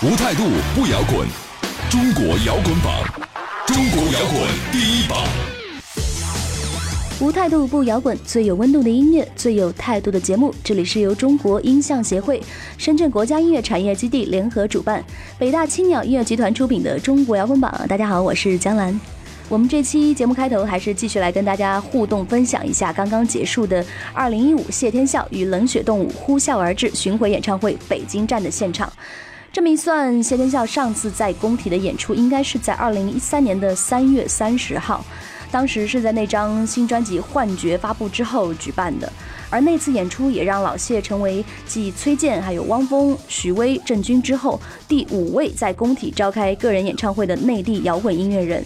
无态度不摇滚，中国摇滚榜，中国摇滚第一榜。无态度不摇滚，最有温度的音乐，最有态度的节目。这里是由中国音像协会、深圳国家音乐产业基地联合主办，北大青鸟音乐集团出品的《中国摇滚榜》。大家好，我是江兰。我们这期节目开头还是继续来跟大家互动分享一下刚刚结束的2015谢天笑与冷血动物呼啸而至巡回演唱会北京站的现场。这么一算，谢天笑上次在工体的演出应该是在二零一三年的三月三十号。当时是在那张新专辑《幻觉》发布之后举办的，而那次演出也让老谢成为继崔健、还有汪峰、许巍、郑钧之后第五位在工体召开个人演唱会的内地摇滚音乐人。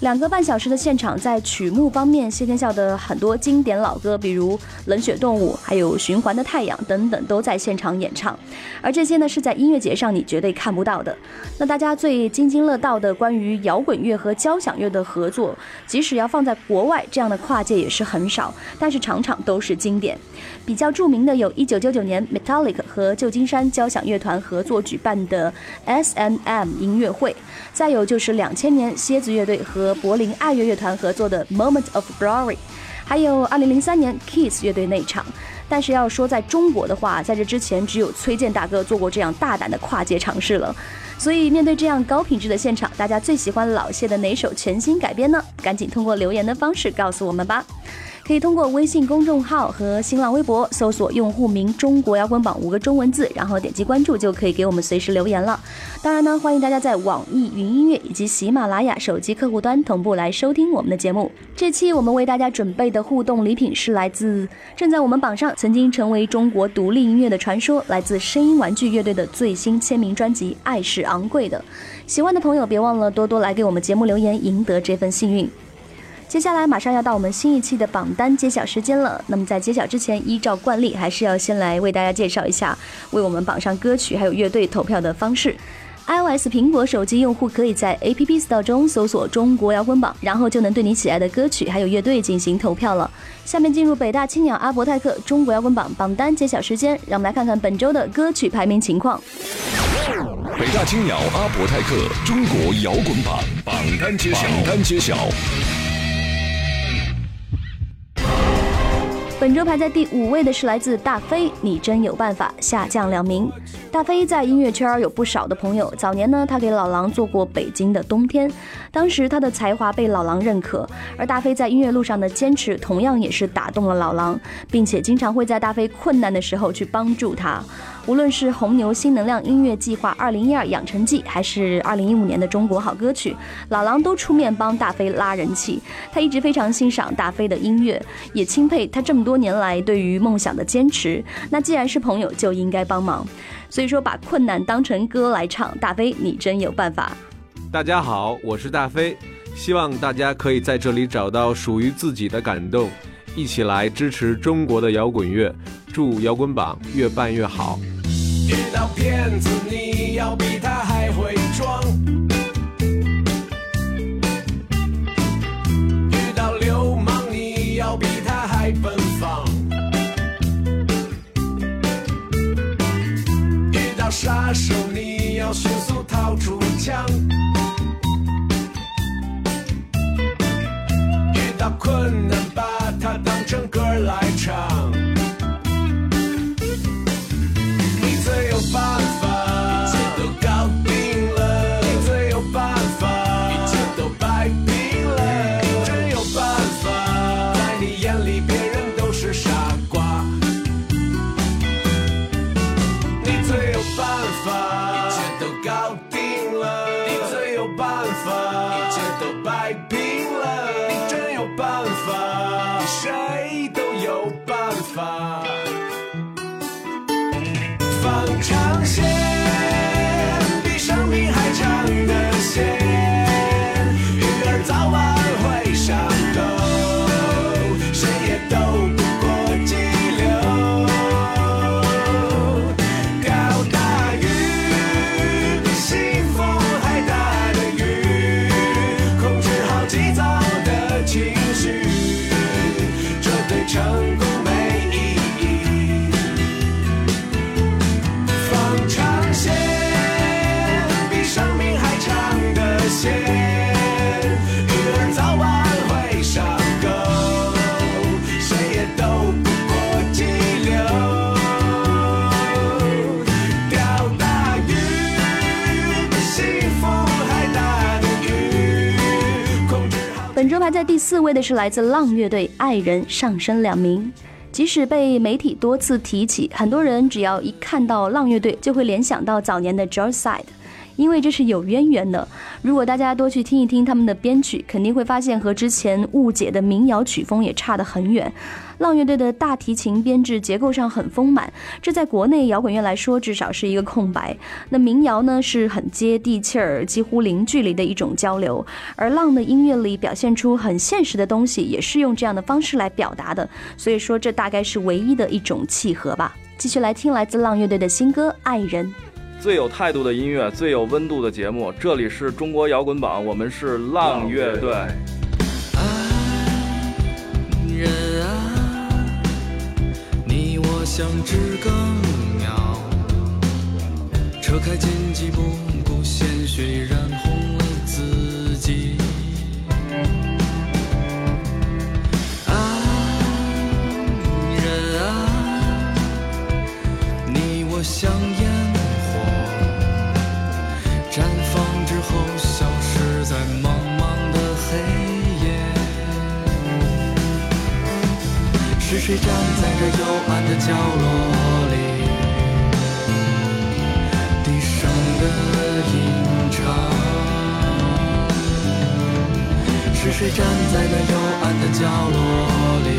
两个半小时的现场，在曲目方面，谢天笑的很多经典老歌，比如《冷血动物》、还有《循环的太阳》等等，都在现场演唱。而这些呢，是在音乐节上你绝对看不到的。那大家最津津乐道的关于摇滚乐和交响乐的合作，即使要放在国外，这样的跨界也是很少，但是场场都是经典。比较著名的有一九九九年 Metallica 和旧金山交响乐团合作举办的 S&M 音乐会，再有就是两千年蝎子乐队和和柏林爱乐乐团合作的 Moment of Glory，还有2003年 Kiss 乐队那场。但是要说在中国的话，在这之前只有崔健大哥做过这样大胆的跨界尝试了。所以面对这样高品质的现场，大家最喜欢老谢的哪首全新改编呢？赶紧通过留言的方式告诉我们吧。可以通过微信公众号和新浪微博搜索用户名“中国摇滚榜”五个中文字，然后点击关注就可以给我们随时留言了。当然呢，欢迎大家在网易云音乐以及喜马拉雅手机客户端同步来收听我们的节目。这期我们为大家准备的互动礼品是来自正在我们榜上曾经成为中国独立音乐的传说，来自声音玩具乐队的最新签名专辑《爱是昂贵的》。喜欢的朋友别忘了多多来给我们节目留言，赢得这份幸运。接下来马上要到我们新一期的榜单揭晓时间了。那么在揭晓之前，依照惯例，还是要先来为大家介绍一下为我们榜上歌曲还有乐队投票的方式。iOS 苹果手机用户可以在 App Store 中搜索“中国摇滚榜”，然后就能对你喜爱的歌曲还有乐队进行投票了。下面进入北大青鸟阿伯泰克中国摇滚榜榜单揭晓时间，让我们来看看本周的歌曲排名情况。北大青鸟阿伯泰克中国摇滚榜榜单揭晓，榜单揭晓。本周排在第五位的是来自大飞，你真有办法，下降两名。大飞在音乐圈有不少的朋友，早年呢，他给老狼做过《北京的冬天》，当时他的才华被老狼认可，而大飞在音乐路上的坚持同样也是打动了老狼，并且经常会在大飞困难的时候去帮助他。无论是红牛新能量音乐计划二零一二养成记，还是二零一五年的中国好歌曲，老狼都出面帮大飞拉人气。他一直非常欣赏大飞的音乐，也钦佩他这么多年来对于梦想的坚持。那既然是朋友，就应该帮忙。所以说，把困难当成歌来唱，大飞你真有办法。大家好，我是大飞，希望大家可以在这里找到属于自己的感动，一起来支持中国的摇滚乐，祝摇滚榜越办越好。遇到骗子，你要比他还会装；遇到流氓，你要比他还奔放；遇到杀手，你要迅速掏出枪；遇到困难，把它当成歌来唱。眼里别人都是傻瓜。第四位的是来自浪乐队《爱人》，上升两名。即使被媒体多次提起，很多人只要一看到浪乐队，就会联想到早年的 Joyce Side。因为这是有渊源的。如果大家多去听一听他们的编曲，肯定会发现和之前误解的民谣曲风也差得很远。浪乐队的大提琴编制结构上很丰满，这在国内摇滚乐来说至少是一个空白。那民谣呢是很接地气儿、几乎零距离的一种交流，而浪的音乐里表现出很现实的东西，也是用这样的方式来表达的。所以说，这大概是唯一的一种契合吧。继续来听来自浪乐队的新歌《爱人》。最有态度的音乐，最有温度的节目，这里是中国摇滚榜，我们是浪乐队。爱人啊，你我像知更鸟，车开进几步，顾鲜血染红了自己。爱人啊，你我像是谁站在这幽暗的角落里，低声的吟唱？是谁站在那幽暗的角落里？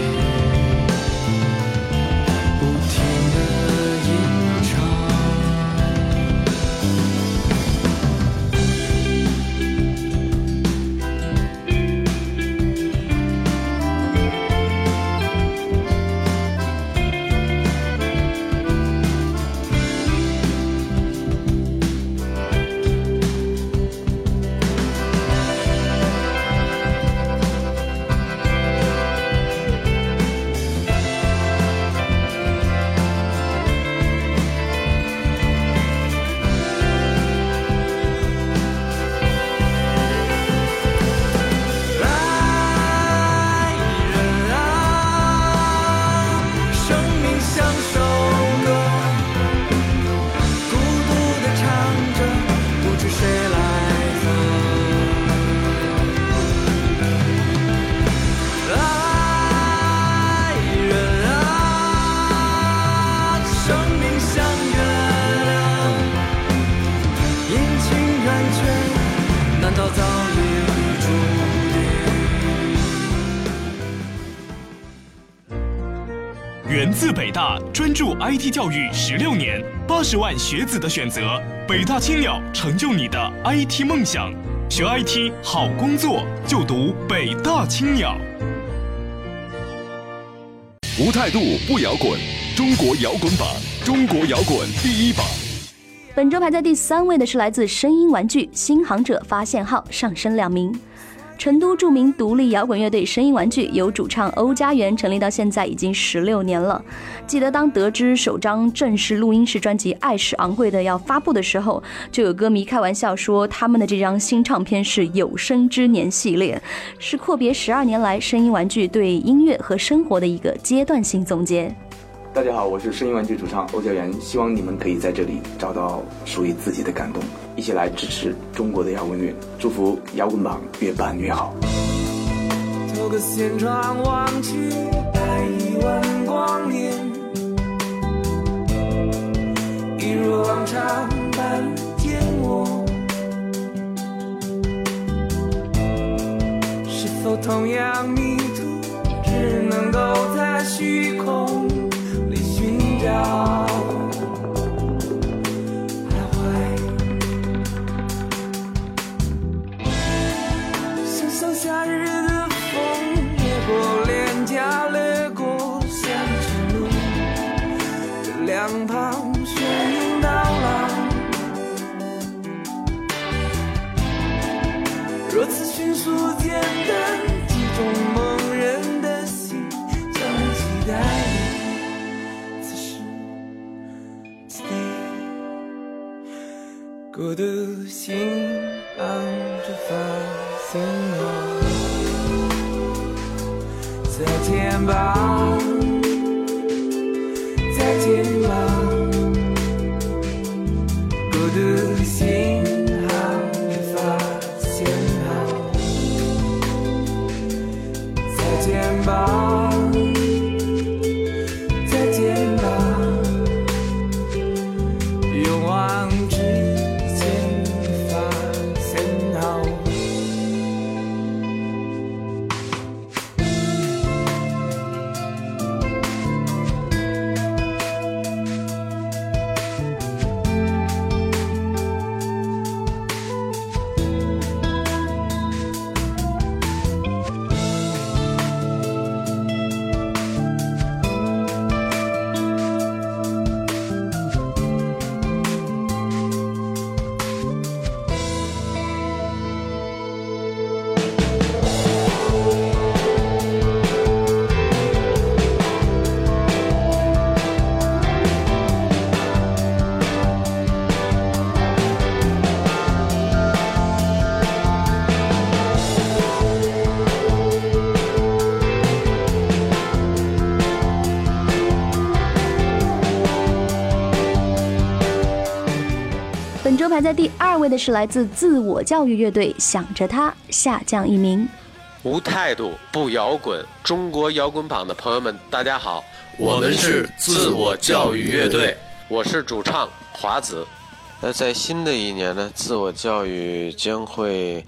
源自北大，专注 IT 教育十六年，八十万学子的选择，北大青鸟成就你的 IT 梦想。学 IT 好工作，就读北大青鸟。无态度不摇滚，中国摇滚榜，中国摇滚第一榜。本周排在第三位的是来自声音玩具《新航者发现号》，上升两名。成都著名独立摇滚乐队声音玩具由主唱欧家园成立到现在已经十六年了。记得当得知首张正式录音室专辑《爱是昂贵的》要发布的时候，就有歌迷开玩笑说他们的这张新唱片是有生之年系列，是阔别十二年来声音玩具对音乐和生活的一个阶段性总结。大家好，我是声音玩具主唱欧家园，希望你们可以在这里找到属于自己的感动，一起来支持中国的摇滚乐，祝福摇滚榜越办越好。透过舷窗望去，百万光年，一如往常般淹没，是否同样迷途，只能够在虚空。徘徊，像像夏日排在第二位的是来自自我教育乐队，想着他下降一名。无态度不摇滚，中国摇滚榜的朋友们，大家好，我们是自我教育乐队，我是主唱华子。那在新的一年呢，自我教育将会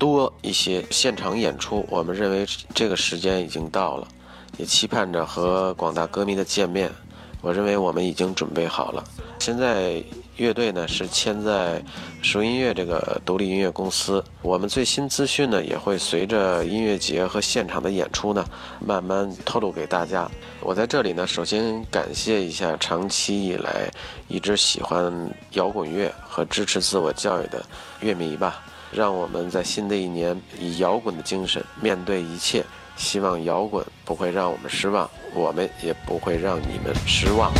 多一些现场演出。我们认为这个时间已经到了，也期盼着和广大歌迷的见面。我认为我们已经准备好了。现在乐队呢是签在熟音乐这个独立音乐公司。我们最新资讯呢也会随着音乐节和现场的演出呢慢慢透露给大家。我在这里呢，首先感谢一下长期以来一直喜欢摇滚乐和支持自我教育的乐迷吧。让我们在新的一年以摇滚的精神面对一切。希望摇滚不会让我们失望，我们也不会让你们失望。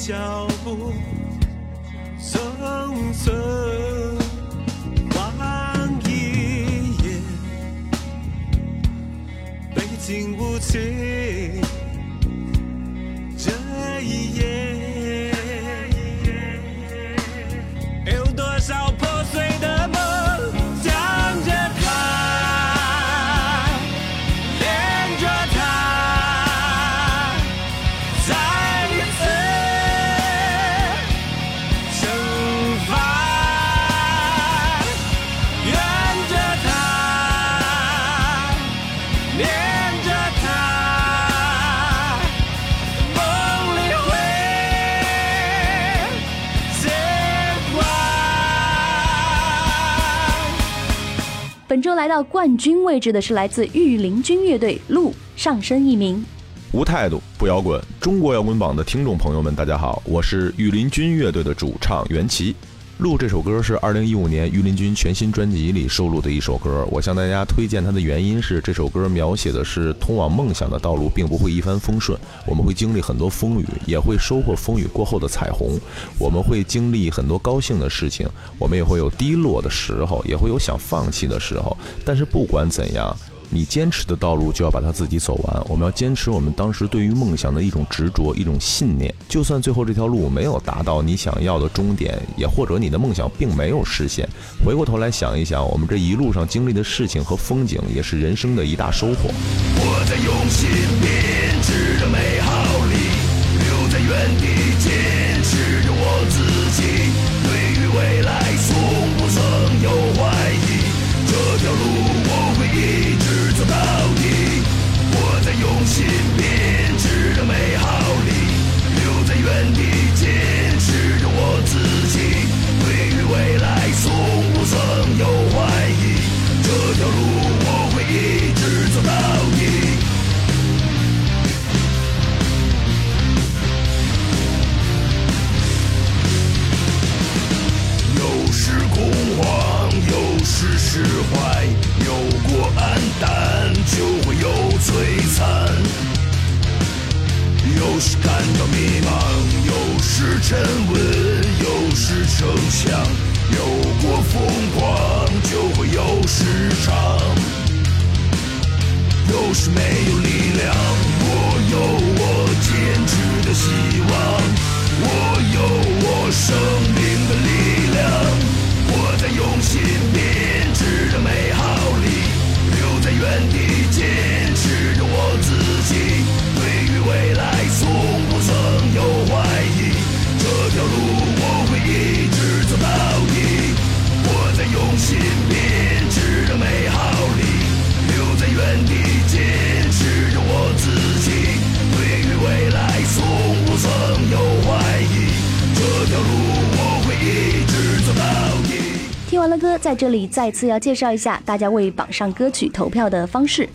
脚步。来到冠军位置的是来自御林军乐队，路上升一名。无态度不摇滚，中国摇滚榜的听众朋友们，大家好，我是御林军乐队的主唱袁奇。录这首歌是二零一五年御林军全新专辑里收录的一首歌。我向大家推荐它的原因是，这首歌描写的是通往梦想的道路并不会一帆风顺，我们会经历很多风雨，也会收获风雨过后的彩虹。我们会经历很多高兴的事情，我们也会有低落的时候，也会有想放弃的时候。但是不管怎样。你坚持的道路就要把它自己走完。我们要坚持我们当时对于梦想的一种执着、一种信念。就算最后这条路没有达到你想要的终点，也或者你的梦想并没有实现，回过头来想一想，我们这一路上经历的事情和风景，也是人生的一大收获。我在用心拼在这里再次要介绍一下大家为榜上歌曲投票的方式。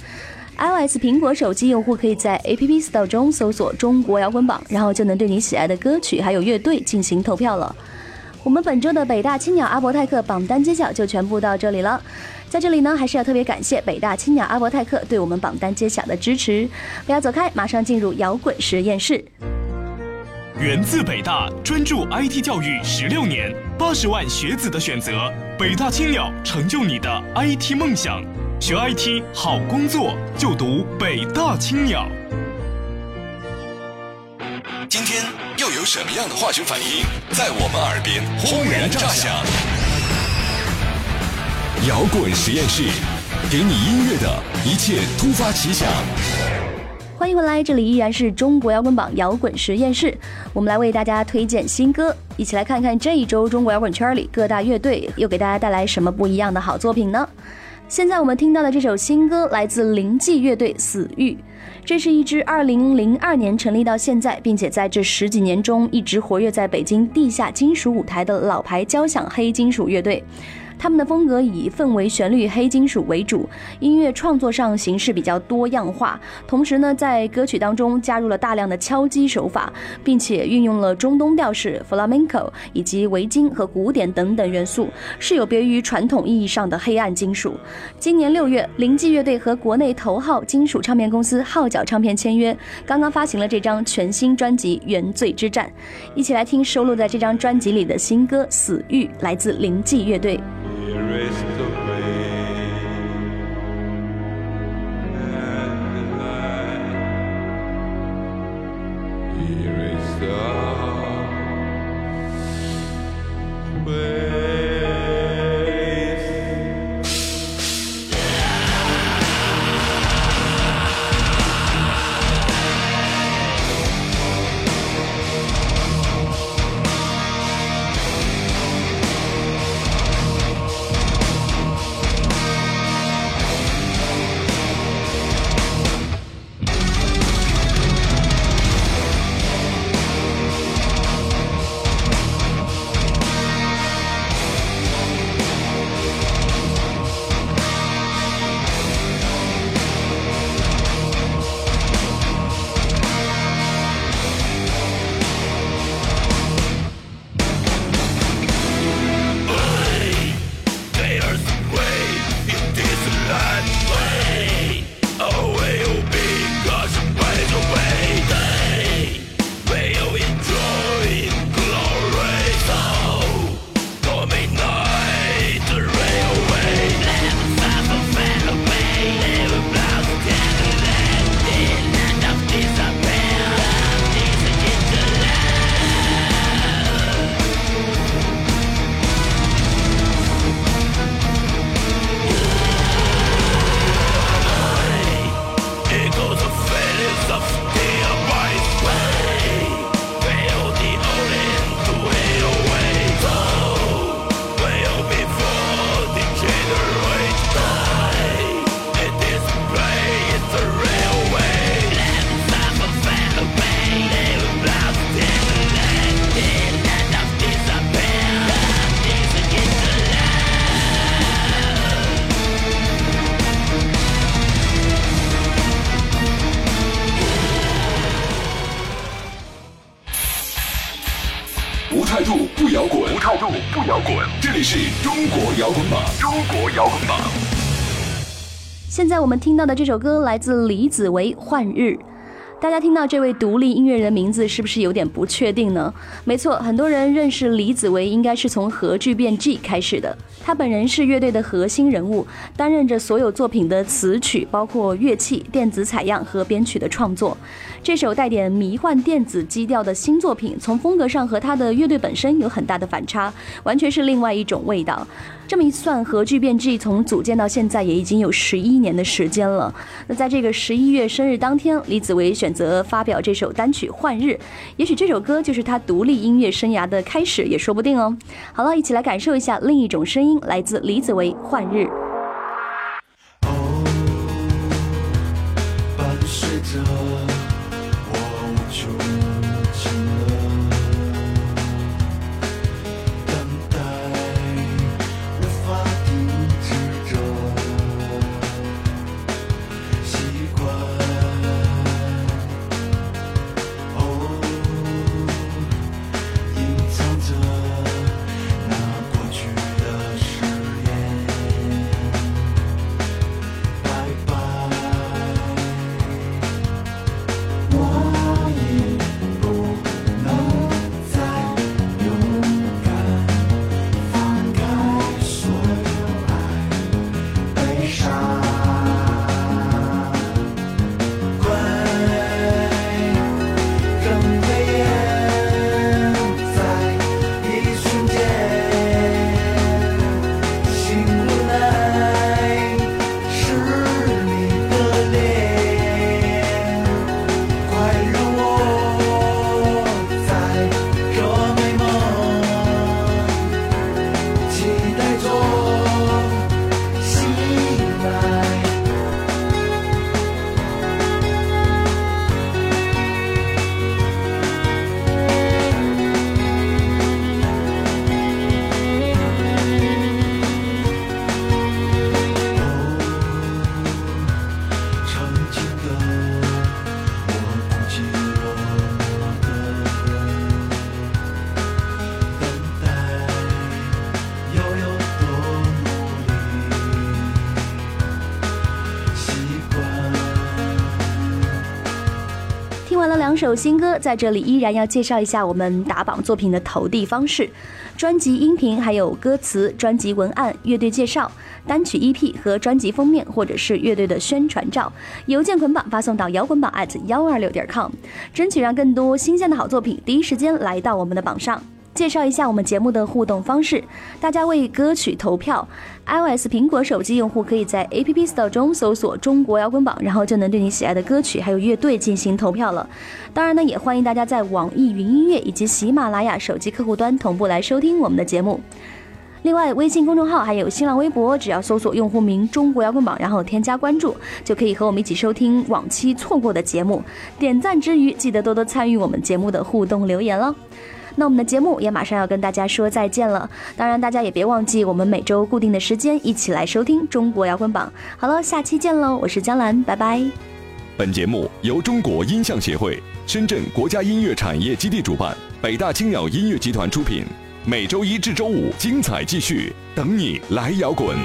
iOS 苹果手机用户可以在 App Store 中搜索“中国摇滚榜”，然后就能对你喜爱的歌曲还有乐队进行投票了。我们本周的北大青鸟阿伯泰克榜单揭晓就全部到这里了。在这里呢，还是要特别感谢北大青鸟阿伯泰克对我们榜单揭晓的支持。不要走开，马上进入摇滚实验室。源自北大，专注 IT 教育十六年，八十万学子的选择，北大青鸟成就你的 IT 梦想。学 IT 好工作就读北大青鸟。今天又有什么样的化学反应在我们耳边轰然炸响？摇滚实验室，给你音乐的一切突发奇想。欢迎回来，这里依然是中国摇滚榜摇滚实验室，我们来为大家推荐新歌，一起来看看这一周中国摇滚圈里各大乐队又给大家带来什么不一样的好作品呢？现在我们听到的这首新歌来自灵迹乐队《死域》，这是一支2002年成立到现在，并且在这十几年中一直活跃在北京地下金属舞台的老牌交响黑金属乐队。他们的风格以氛围旋律黑金属为主，音乐创作上形式比较多样化，同时呢，在歌曲当中加入了大量的敲击手法，并且运用了中东调式 （flamenco） 以及维京和古典等等元素，是有别于传统意义上的黑暗金属。今年六月，灵迹乐队和国内头号金属唱片公司号角唱片签约，刚刚发行了这张全新专辑《原罪之战》，一起来听收录在这张专辑里的新歌《死域》，来自灵迹乐队。Erase the 我们听到的这首歌来自李子维《幻日》。大家听到这位独立音乐人名字是不是有点不确定呢？没错，很多人认识李子维应该是从核聚变 G 开始的。他本人是乐队的核心人物，担任着所有作品的词曲，包括乐器、电子采样和编曲的创作。这首带点迷幻电子基调的新作品，从风格上和他的乐队本身有很大的反差，完全是另外一种味道。这么一算，核聚变 G 从组建到现在也已经有十一年的时间了。那在这个十一月生日当天，李子维选则发表这首单曲《幻日》，也许这首歌就是他独立音乐生涯的开始，也说不定哦。好了，一起来感受一下另一种声音，来自李子维《幻日》。伴随着首新歌在这里依然要介绍一下我们打榜作品的投递方式：专辑音频、还有歌词、专辑文案、乐队介绍、单曲 EP 和专辑封面，或者是乐队的宣传照，邮件捆绑发送到摇滚榜 at 幺二六点 com，争取让更多新鲜的好作品第一时间来到我们的榜上。介绍一下我们节目的互动方式，大家为歌曲投票。iOS 苹果手机用户可以在 App Store 中搜索“中国摇滚榜”，然后就能对你喜爱的歌曲还有乐队进行投票了。当然呢，也欢迎大家在网易云音乐以及喜马拉雅手机客户端同步来收听我们的节目。另外，微信公众号还有新浪微博，只要搜索用户名“中国摇滚榜”，然后添加关注，就可以和我们一起收听往期错过的节目。点赞之余，记得多多参与我们节目的互动留言了。那我们的节目也马上要跟大家说再见了，当然大家也别忘记我们每周固定的时间一起来收听中国摇滚榜。好了，下期见喽，我是江兰，拜拜。本节目由中国音像协会、深圳国家音乐产业基地主办，北大青鸟音乐集团出品。每周一至周五精彩继续，等你来摇滚。